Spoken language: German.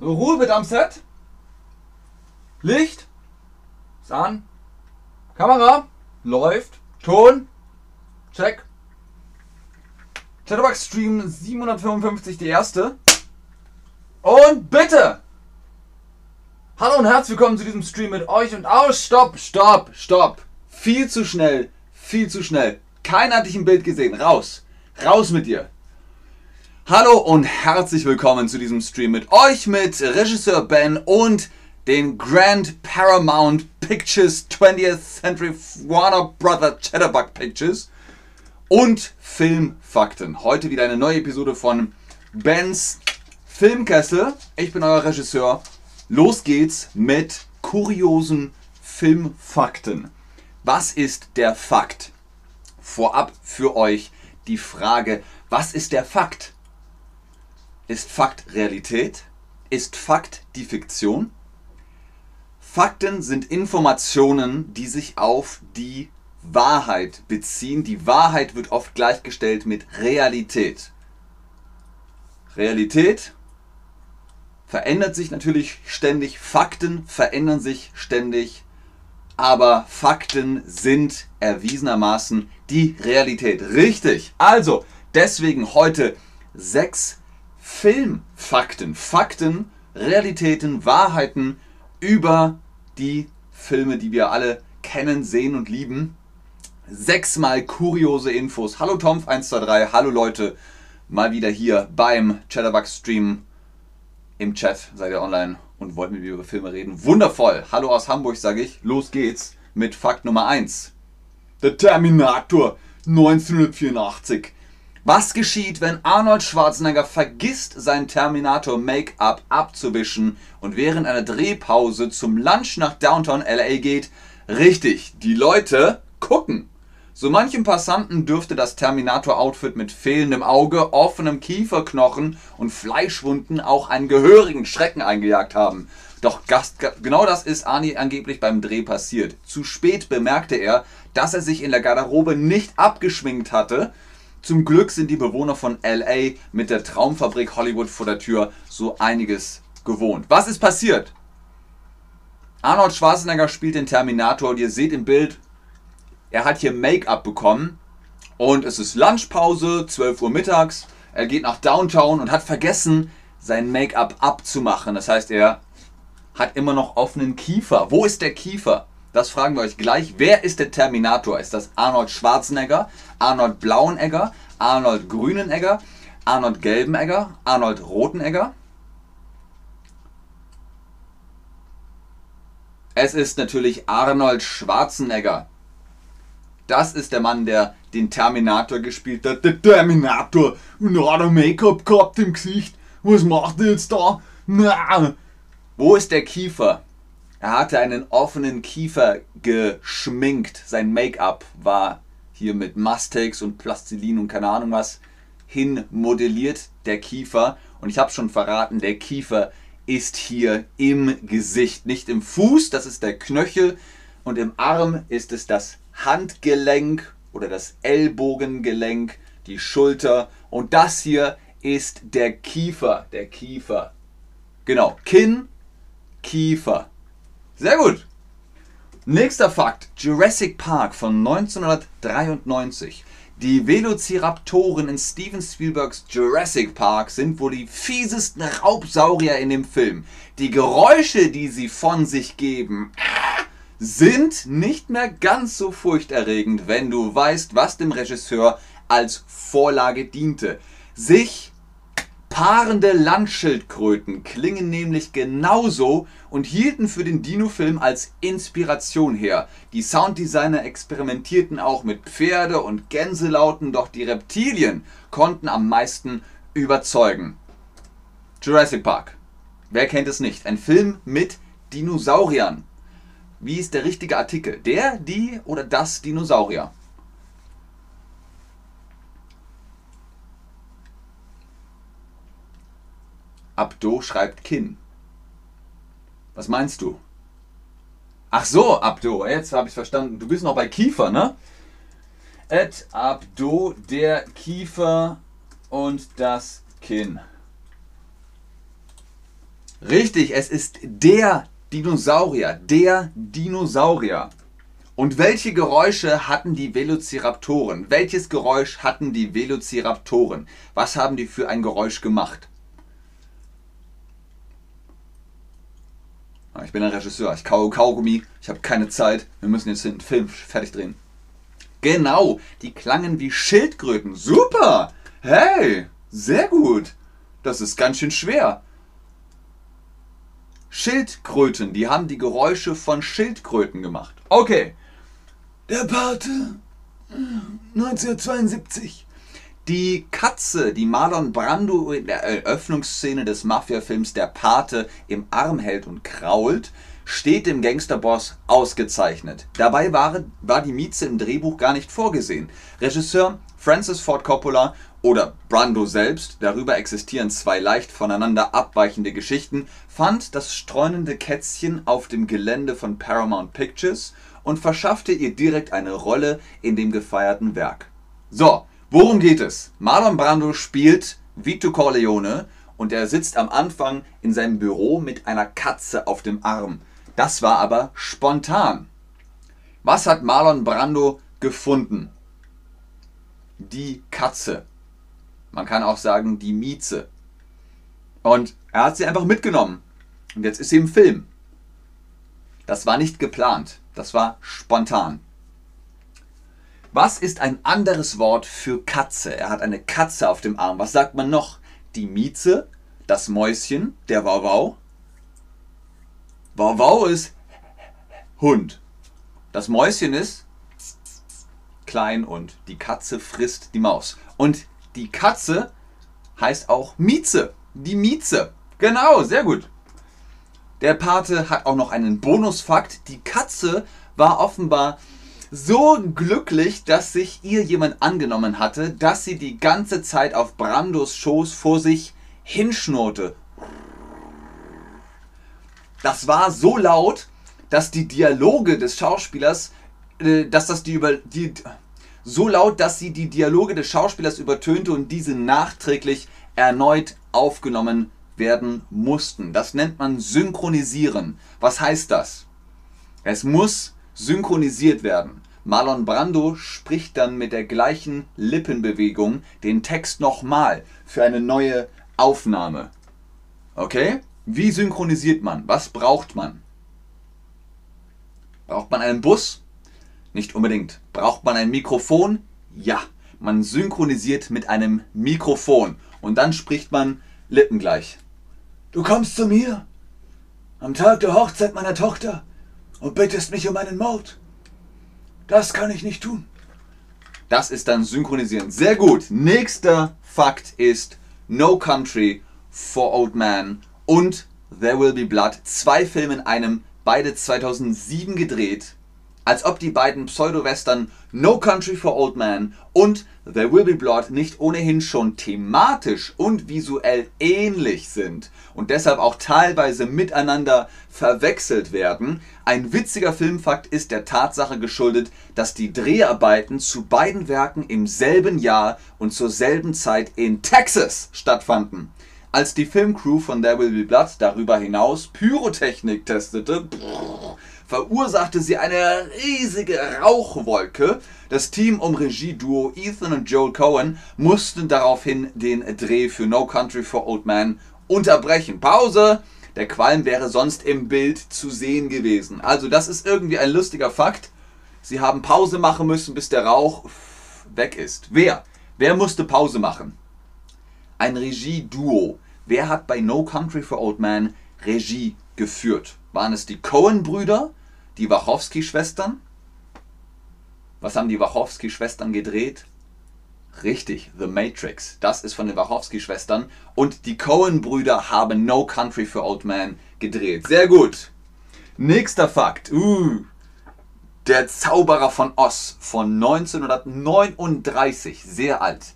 Ruhe bitte am Set. Licht. Ist an. Kamera. Läuft. Ton. Check. Chatterbox Stream 755, die erste. Und bitte! Hallo und herzlich willkommen zu diesem Stream mit euch und aus. Stopp, stopp, stopp. Viel zu schnell, viel zu schnell. Keiner hat dich im Bild gesehen. Raus. Raus mit dir. Hallo und herzlich willkommen zu diesem Stream mit euch, mit Regisseur Ben und den Grand Paramount Pictures 20th Century Warner Brother Chatterbug Pictures und Filmfakten. Heute wieder eine neue Episode von Bens Filmkessel. Ich bin euer Regisseur. Los geht's mit kuriosen Filmfakten. Was ist der Fakt? Vorab für euch die Frage, was ist der Fakt? Ist Fakt Realität? Ist Fakt die Fiktion? Fakten sind Informationen, die sich auf die Wahrheit beziehen. Die Wahrheit wird oft gleichgestellt mit Realität. Realität verändert sich natürlich ständig, Fakten verändern sich ständig, aber Fakten sind erwiesenermaßen die Realität. Richtig. Also, deswegen heute sechs Filmfakten, Fakten, Realitäten, Wahrheiten über die Filme, die wir alle kennen, sehen und lieben. Sechsmal kuriose Infos. Hallo Tomf123, hallo Leute, mal wieder hier beim Chatterbug Stream im Chat. Seid ihr online und wollt mit mir über Filme reden? Wundervoll. Hallo aus Hamburg, sage ich. Los geht's mit Fakt Nummer 1. Der Terminator 1984 was geschieht, wenn Arnold Schwarzenegger vergisst, sein Terminator-Make-up abzuwischen und während einer Drehpause zum Lunch nach Downtown LA geht? Richtig, die Leute gucken. So manchem Passanten dürfte das Terminator-Outfit mit fehlendem Auge, offenem Kieferknochen und Fleischwunden auch einen gehörigen Schrecken eingejagt haben. Doch genau das ist Arnie angeblich beim Dreh passiert. Zu spät bemerkte er, dass er sich in der Garderobe nicht abgeschminkt hatte zum Glück sind die Bewohner von LA mit der Traumfabrik Hollywood vor der Tür so einiges gewohnt. Was ist passiert? Arnold Schwarzenegger spielt den Terminator und ihr seht im Bild, er hat hier Make-up bekommen und es ist Lunchpause, 12 Uhr mittags. Er geht nach Downtown und hat vergessen, sein Make-up abzumachen. Das heißt, er hat immer noch offenen Kiefer. Wo ist der Kiefer? Das fragen wir euch gleich. Wer ist der Terminator? Ist das Arnold Schwarzenegger, Arnold Blauenegger, Arnold Grünenegger, Arnold Gelbenegger, Arnold Rotenegger? Es ist natürlich Arnold Schwarzenegger. Das ist der Mann, der den Terminator gespielt hat. Der Terminator. Und hat er Make-up gehabt im Gesicht. Was macht er jetzt da? Na. Wo ist der Kiefer? Er hatte einen offenen Kiefer geschminkt. Sein Make-up war hier mit Mustex und Plastilin und keine Ahnung was hin modelliert, der Kiefer. Und ich habe schon verraten, der Kiefer ist hier im Gesicht, nicht im Fuß, das ist der Knöchel. Und im Arm ist es das Handgelenk oder das Ellbogengelenk, die Schulter. Und das hier ist der Kiefer, der Kiefer. Genau, Kinn, Kiefer. Sehr gut. Nächster Fakt. Jurassic Park von 1993. Die Velociraptoren in Steven Spielbergs Jurassic Park sind wohl die fiesesten Raubsaurier in dem Film. Die Geräusche, die sie von sich geben, sind nicht mehr ganz so furchterregend, wenn du weißt, was dem Regisseur als Vorlage diente. Sich Paarende Landschildkröten klingen nämlich genauso und hielten für den Dino-Film als Inspiration her. Die Sounddesigner experimentierten auch mit Pferde- und Gänselauten, doch die Reptilien konnten am meisten überzeugen. Jurassic Park. Wer kennt es nicht? Ein Film mit Dinosauriern. Wie ist der richtige Artikel? Der, die oder das Dinosaurier? Abdo schreibt Kinn. Was meinst du? Ach so, Abdo, jetzt habe ich verstanden. Du bist noch bei Kiefer, ne? Ed Abdo, der Kiefer und das Kinn. Richtig, es ist der Dinosaurier. Der Dinosaurier. Und welche Geräusche hatten die Velociraptoren? Welches Geräusch hatten die Velociraptoren? Was haben die für ein Geräusch gemacht? Ich bin ein Regisseur, ich kaue Kaugummi, ich habe keine Zeit, wir müssen jetzt den Film fertig drehen. Genau, die klangen wie Schildkröten. Super! Hey, sehr gut. Das ist ganz schön schwer. Schildkröten, die haben die Geräusche von Schildkröten gemacht. Okay, der Pate 1972. Die Katze, die Marlon Brando in der Eröffnungsszene des Mafia-Films Der Pate im Arm hält und krault, steht dem Gangsterboss ausgezeichnet. Dabei war, war die Mieze im Drehbuch gar nicht vorgesehen. Regisseur Francis Ford Coppola oder Brando selbst, darüber existieren zwei leicht voneinander abweichende Geschichten, fand das streunende Kätzchen auf dem Gelände von Paramount Pictures und verschaffte ihr direkt eine Rolle in dem gefeierten Werk. So, worum geht es? Marlon Brando spielt Vito Corleone und er sitzt am Anfang in seinem Büro mit einer Katze auf dem Arm. Das war aber spontan. Was hat Marlon Brando gefunden? Die Katze. Man kann auch sagen, die Mieze. Und er hat sie einfach mitgenommen. Und jetzt ist sie im Film. Das war nicht geplant. Das war spontan. Was ist ein anderes Wort für Katze? Er hat eine Katze auf dem Arm. Was sagt man noch? Die Mieze, das Mäuschen, der Wauwau. Wauwau ist Hund. Das Mäuschen ist klein und die Katze frisst die Maus. Und die Katze heißt auch Mieze. Die Mieze. Genau, sehr gut. Der Pate hat auch noch einen Bonusfakt. Die Katze war offenbar so glücklich, dass sich ihr jemand angenommen hatte, dass sie die ganze Zeit auf Brandos Schoß vor sich hinschnurrte. Das war so laut, dass die Dialoge des Schauspielers, äh, dass das die über die so laut, dass sie die Dialoge des Schauspielers übertönte und diese nachträglich erneut aufgenommen werden mussten. Das nennt man synchronisieren. Was heißt das? Es muss synchronisiert werden. Marlon Brando spricht dann mit der gleichen Lippenbewegung den Text nochmal für eine neue Aufnahme. Okay? Wie synchronisiert man? Was braucht man? Braucht man einen Bus? Nicht unbedingt. Braucht man ein Mikrofon? Ja. Man synchronisiert mit einem Mikrofon und dann spricht man lippengleich. Du kommst zu mir am Tag der Hochzeit meiner Tochter und bittest mich um einen Mord. Das kann ich nicht tun. Das ist dann synchronisieren. Sehr gut. Nächster Fakt ist No Country for Old Man und There Will Be Blood. Zwei Filme in einem, beide 2007 gedreht als ob die beiden Pseudo-Western No Country for Old Men und There Will Be Blood nicht ohnehin schon thematisch und visuell ähnlich sind und deshalb auch teilweise miteinander verwechselt werden. Ein witziger Filmfakt ist der Tatsache geschuldet, dass die Dreharbeiten zu beiden Werken im selben Jahr und zur selben Zeit in Texas stattfanden. Als die Filmcrew von There Will Be Blood darüber hinaus Pyrotechnik testete, verursachte sie eine riesige Rauchwolke. Das Team um Regieduo Ethan und Joel Cohen mussten daraufhin den Dreh für No Country for Old Men unterbrechen. Pause! Der Qualm wäre sonst im Bild zu sehen gewesen. Also das ist irgendwie ein lustiger Fakt. Sie haben Pause machen müssen, bis der Rauch weg ist. Wer? Wer musste Pause machen? Ein Regieduo. Wer hat bei No Country for Old Men Regie geführt? Waren es die Cohen-Brüder? Die Wachowski-Schwestern? Was haben die Wachowski-Schwestern gedreht? Richtig, The Matrix. Das ist von den Wachowski-Schwestern. Und die Cohen-Brüder haben No Country for Old Men gedreht. Sehr gut. Nächster Fakt. Uh, der Zauberer von Oz von 1939. Sehr alt.